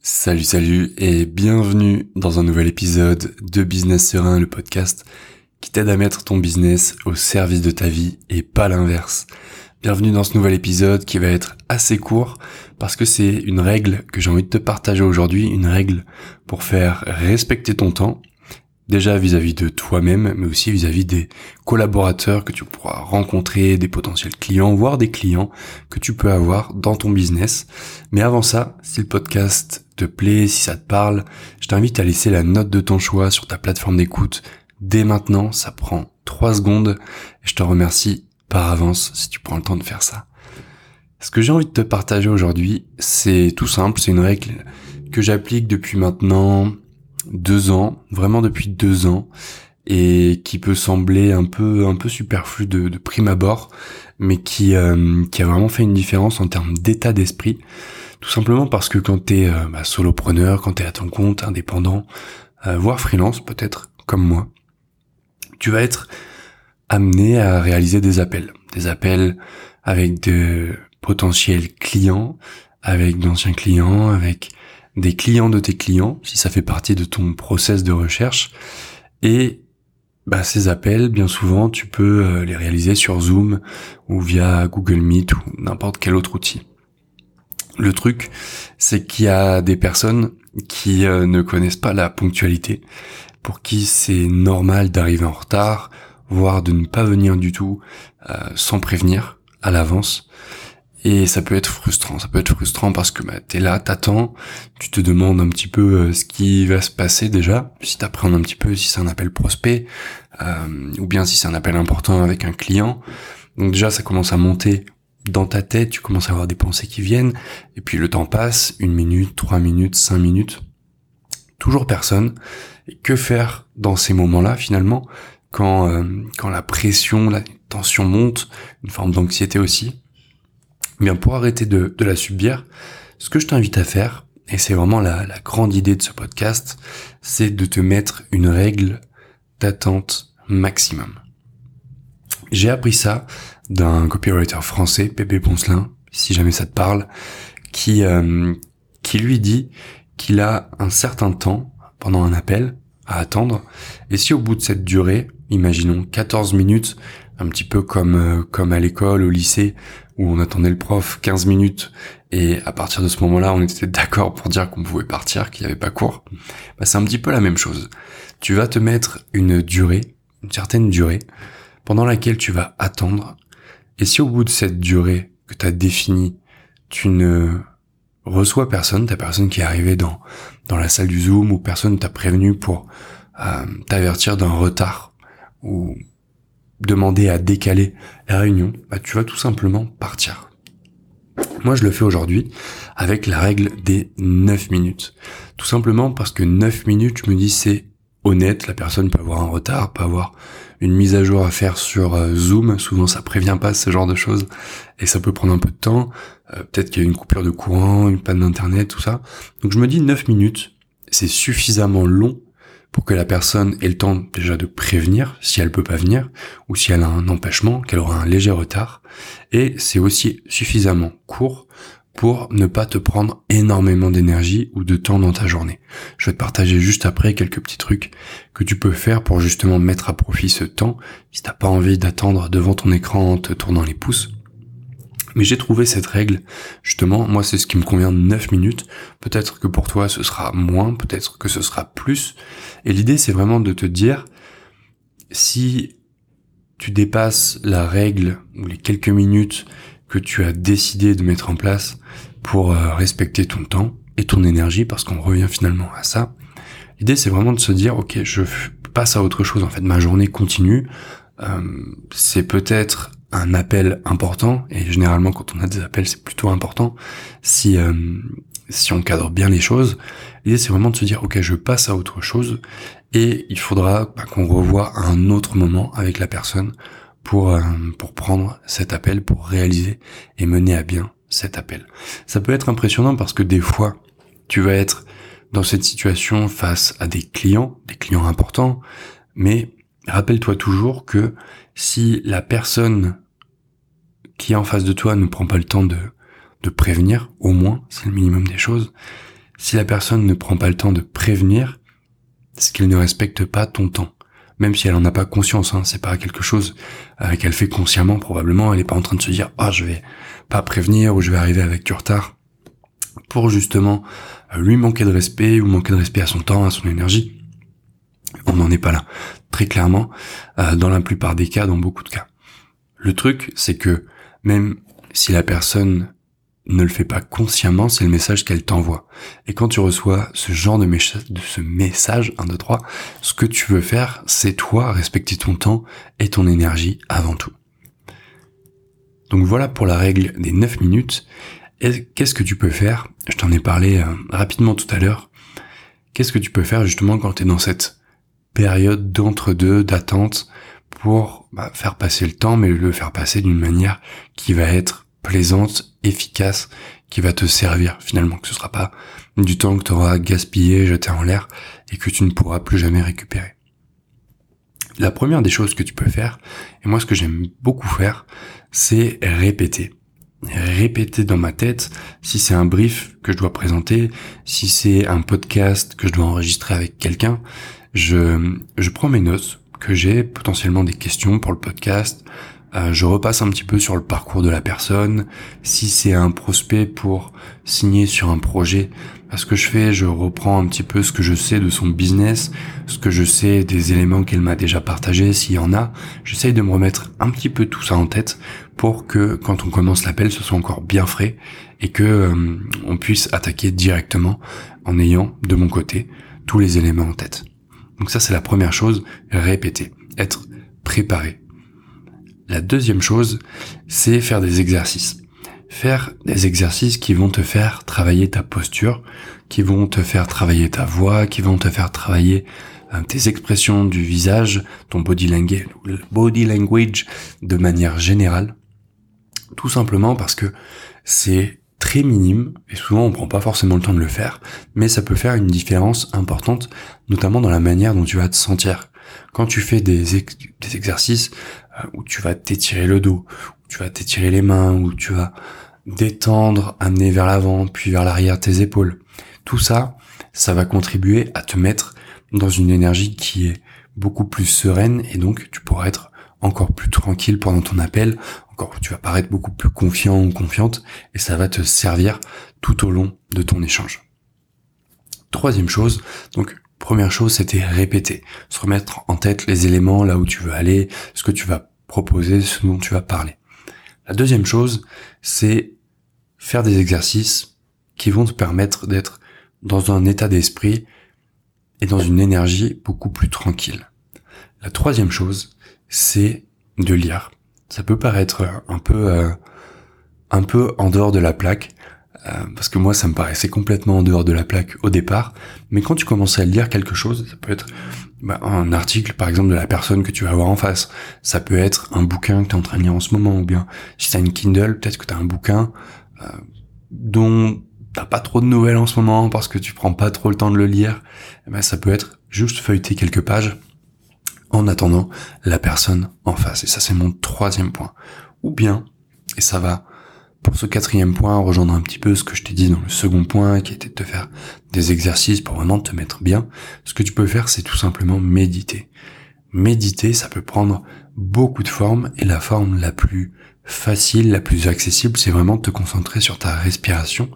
Salut, salut et bienvenue dans un nouvel épisode de Business Serein, le podcast qui t'aide à mettre ton business au service de ta vie et pas l'inverse. Bienvenue dans ce nouvel épisode qui va être assez court parce que c'est une règle que j'ai envie de te partager aujourd'hui, une règle pour faire respecter ton temps déjà vis-à-vis de toi-même, mais aussi vis-à-vis des collaborateurs que tu pourras rencontrer, des potentiels clients, voire des clients que tu peux avoir dans ton business. Mais avant ça, si le podcast te plaît, si ça te parle, je t'invite à laisser la note de ton choix sur ta plateforme d'écoute dès maintenant. Ça prend 3 secondes et je te remercie par avance si tu prends le temps de faire ça. Ce que j'ai envie de te partager aujourd'hui, c'est tout simple, c'est une règle que j'applique depuis maintenant deux ans, vraiment depuis deux ans, et qui peut sembler un peu un peu superflu de, de prime abord, mais qui euh, qui a vraiment fait une différence en termes d'état d'esprit. Tout simplement parce que quand t'es euh, bah, solopreneur, quand t'es à ton compte, indépendant, euh, voire freelance peut-être, comme moi, tu vas être amené à réaliser des appels, des appels avec de potentiels clients, avec d'anciens clients, avec des clients de tes clients, si ça fait partie de ton process de recherche. Et bah, ces appels, bien souvent, tu peux euh, les réaliser sur Zoom ou via Google Meet ou n'importe quel autre outil. Le truc, c'est qu'il y a des personnes qui euh, ne connaissent pas la ponctualité, pour qui c'est normal d'arriver en retard, voire de ne pas venir du tout euh, sans prévenir à l'avance. Et ça peut être frustrant, ça peut être frustrant parce que bah, t'es là, t'attends, tu te demandes un petit peu euh, ce qui va se passer déjà, si t'appréhendes un petit peu si c'est un appel prospect, euh, ou bien si c'est un appel important avec un client. Donc déjà ça commence à monter dans ta tête, tu commences à avoir des pensées qui viennent, et puis le temps passe, une minute, trois minutes, cinq minutes, toujours personne. Et que faire dans ces moments-là finalement, quand, euh, quand la pression, la tension monte, une forme d'anxiété aussi bien pour arrêter de, la subir, ce que je t'invite à faire, et c'est vraiment la, grande idée de ce podcast, c'est de te mettre une règle d'attente maximum. J'ai appris ça d'un copywriter français, Pépé Poncelin, si jamais ça te parle, qui, euh, qui lui dit qu'il a un certain temps pendant un appel à attendre, et si au bout de cette durée, imaginons 14 minutes, un petit peu comme euh, comme à l'école, au lycée, où on attendait le prof 15 minutes et à partir de ce moment-là, on était d'accord pour dire qu'on pouvait partir, qu'il n'y avait pas cours. Bah, c'est un petit peu la même chose. Tu vas te mettre une durée, une certaine durée, pendant laquelle tu vas attendre. Et si au bout de cette durée que tu as définie, tu ne reçois personne, ta personne qui est arrivée dans, dans la salle du Zoom ou personne t'a prévenu pour euh, t'avertir d'un retard ou demander à décaler la réunion, bah, tu vas tout simplement partir. Moi, je le fais aujourd'hui avec la règle des 9 minutes. Tout simplement parce que 9 minutes, je me dis, c'est honnête, la personne peut avoir un retard, peut avoir une mise à jour à faire sur euh, Zoom, souvent ça prévient pas ce genre de choses, et ça peut prendre un peu de temps, euh, peut-être qu'il y a une coupure de courant, une panne d'internet, tout ça. Donc je me dis 9 minutes, c'est suffisamment long pour que la personne ait le temps déjà de prévenir si elle peut pas venir ou si elle a un empêchement, qu'elle aura un léger retard. Et c'est aussi suffisamment court pour ne pas te prendre énormément d'énergie ou de temps dans ta journée. Je vais te partager juste après quelques petits trucs que tu peux faire pour justement mettre à profit ce temps si t'as pas envie d'attendre devant ton écran en te tournant les pouces. Mais j'ai trouvé cette règle, justement, moi c'est ce qui me convient de 9 minutes, peut-être que pour toi ce sera moins, peut-être que ce sera plus, et l'idée c'est vraiment de te dire, si tu dépasses la règle ou les quelques minutes que tu as décidé de mettre en place pour euh, respecter ton temps et ton énergie, parce qu'on revient finalement à ça, l'idée c'est vraiment de se dire, ok, je passe à autre chose, en fait, ma journée continue, euh, c'est peut-être un appel important et généralement quand on a des appels c'est plutôt important. Si euh, si on cadre bien les choses. L'idée c'est vraiment de se dire ok je passe à autre chose et il faudra bah, qu'on revoie à un autre moment avec la personne pour euh, pour prendre cet appel pour réaliser et mener à bien cet appel. Ça peut être impressionnant parce que des fois tu vas être dans cette situation face à des clients des clients importants mais rappelle-toi toujours que si la personne qui est en face de toi ne prend pas le temps de, de prévenir, au moins, c'est le minimum des choses, Si la personne ne prend pas le temps de prévenir, c'est qu'elle ne respecte pas ton temps. Même si elle en a pas conscience, hein, c'est pas quelque chose euh, qu'elle fait consciemment, probablement, elle est pas en train de se dire, ah, je vais pas prévenir ou je vais arriver avec du retard pour justement euh, lui manquer de respect ou manquer de respect à son temps, à son énergie. On n'en est pas là. Très clairement, euh, dans la plupart des cas, dans beaucoup de cas. Le truc, c'est que même si la personne ne le fait pas consciemment, c'est le message qu'elle t'envoie. Et quand tu reçois ce genre de, de ce message, 1, 2, 3, ce que tu veux faire, c'est toi respecter ton temps et ton énergie avant tout. Donc voilà pour la règle des 9 minutes. Qu'est-ce que tu peux faire? Je t'en ai parlé euh, rapidement tout à l'heure. Qu'est-ce que tu peux faire justement quand tu es dans cette période d'entre-deux, d'attente, pour bah, faire passer le temps, mais le faire passer d'une manière qui va être plaisante, efficace, qui va te servir finalement, que ce sera pas du temps que tu auras gaspillé, jeté en l'air, et que tu ne pourras plus jamais récupérer. La première des choses que tu peux faire, et moi ce que j'aime beaucoup faire, c'est répéter répéter dans ma tête si c'est un brief que je dois présenter, si c'est un podcast que je dois enregistrer avec quelqu'un, je, je prends mes notes, que j'ai potentiellement des questions pour le podcast, euh, je repasse un petit peu sur le parcours de la personne, si c'est un prospect pour signer sur un projet, ce que je fais, je reprends un petit peu ce que je sais de son business, ce que je sais des éléments qu'elle m'a déjà partagés, s'il y en a. J'essaye de me remettre un petit peu tout ça en tête pour que quand on commence l'appel, ce soit encore bien frais et que euh, on puisse attaquer directement en ayant de mon côté tous les éléments en tête. Donc ça, c'est la première chose, répéter, être préparé. La deuxième chose, c'est faire des exercices faire des exercices qui vont te faire travailler ta posture, qui vont te faire travailler ta voix, qui vont te faire travailler euh, tes expressions du visage, ton body language, body language de manière générale. Tout simplement parce que c'est très minime et souvent on prend pas forcément le temps de le faire, mais ça peut faire une différence importante, notamment dans la manière dont tu vas te sentir. Quand tu fais des, exercices où tu vas t'étirer le dos, où tu vas t'étirer les mains, où tu vas détendre, amener vers l'avant, puis vers l'arrière tes épaules. Tout ça, ça va contribuer à te mettre dans une énergie qui est beaucoup plus sereine et donc tu pourras être encore plus tranquille pendant ton appel, encore tu vas paraître beaucoup plus confiant ou confiante et ça va te servir tout au long de ton échange. Troisième chose, donc première chose c'était répéter, se remettre en tête les éléments là où tu veux aller, ce que tu vas proposer, ce dont tu vas parler. La deuxième chose, c'est faire des exercices qui vont te permettre d'être dans un état d'esprit et dans une énergie beaucoup plus tranquille. La troisième chose, c'est de lire. Ça peut paraître un peu euh, un peu en dehors de la plaque, parce que moi ça me paraissait complètement en dehors de la plaque au départ, mais quand tu commences à lire quelque chose, ça peut être bah, un article par exemple de la personne que tu vas avoir en face, ça peut être un bouquin que tu es en train de lire en ce moment, ou bien si tu as une Kindle, peut-être que tu as un bouquin euh, dont t'as pas trop de nouvelles en ce moment parce que tu prends pas trop le temps de le lire, eh ben ça peut être juste feuilleter quelques pages en attendant la personne en face. Et ça c'est mon troisième point. Ou bien, et ça va pour ce quatrième point rejoindre un petit peu ce que je t'ai dit dans le second point qui était de te faire des exercices pour vraiment te mettre bien, ce que tu peux faire c'est tout simplement méditer. Méditer ça peut prendre beaucoup de formes et la forme la plus facile, la plus accessible, c'est vraiment de te concentrer sur ta respiration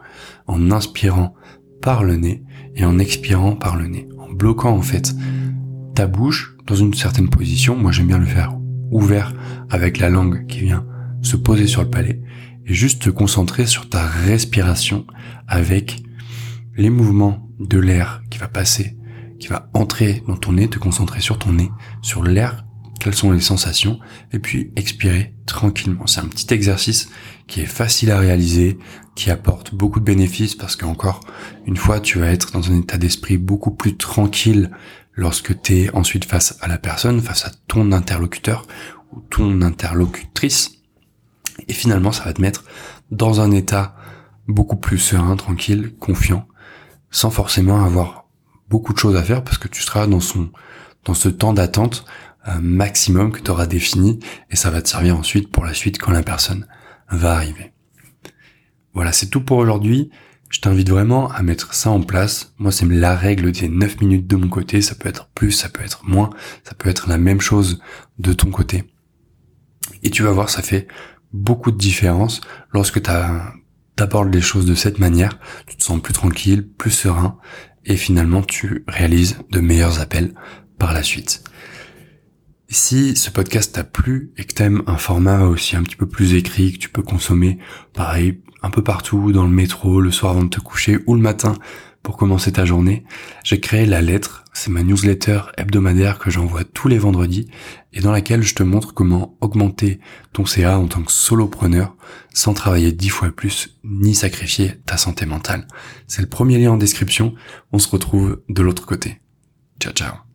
en inspirant par le nez et en expirant par le nez, en bloquant en fait ta bouche dans une certaine position. Moi j'aime bien le faire ouvert avec la langue qui vient se poser sur le palais et juste te concentrer sur ta respiration avec les mouvements de l'air qui va passer, qui va entrer dans ton nez, te concentrer sur ton nez, sur l'air quelles sont les sensations, et puis expirer tranquillement. C'est un petit exercice qui est facile à réaliser, qui apporte beaucoup de bénéfices parce qu'encore une fois, tu vas être dans un état d'esprit beaucoup plus tranquille lorsque tu es ensuite face à la personne, face à ton interlocuteur ou ton interlocutrice. Et finalement, ça va te mettre dans un état beaucoup plus serein, tranquille, confiant, sans forcément avoir beaucoup de choses à faire parce que tu seras dans son dans ce temps d'attente maximum que tu auras défini et ça va te servir ensuite pour la suite quand la personne va arriver. Voilà, c'est tout pour aujourd'hui. Je t'invite vraiment à mettre ça en place. Moi, c'est la règle des 9 minutes de mon côté. Ça peut être plus, ça peut être moins, ça peut être la même chose de ton côté. Et tu vas voir, ça fait beaucoup de différence lorsque tu abordes les choses de cette manière. Tu te sens plus tranquille, plus serein, et finalement, tu réalises de meilleurs appels par la suite. Si ce podcast t'a plu et que t'aimes un format aussi un petit peu plus écrit, que tu peux consommer, pareil, un peu partout, dans le métro, le soir avant de te coucher ou le matin pour commencer ta journée, j'ai créé la lettre. C'est ma newsletter hebdomadaire que j'envoie tous les vendredis et dans laquelle je te montre comment augmenter ton CA en tant que solopreneur sans travailler dix fois plus ni sacrifier ta santé mentale. C'est le premier lien en description. On se retrouve de l'autre côté. Ciao ciao.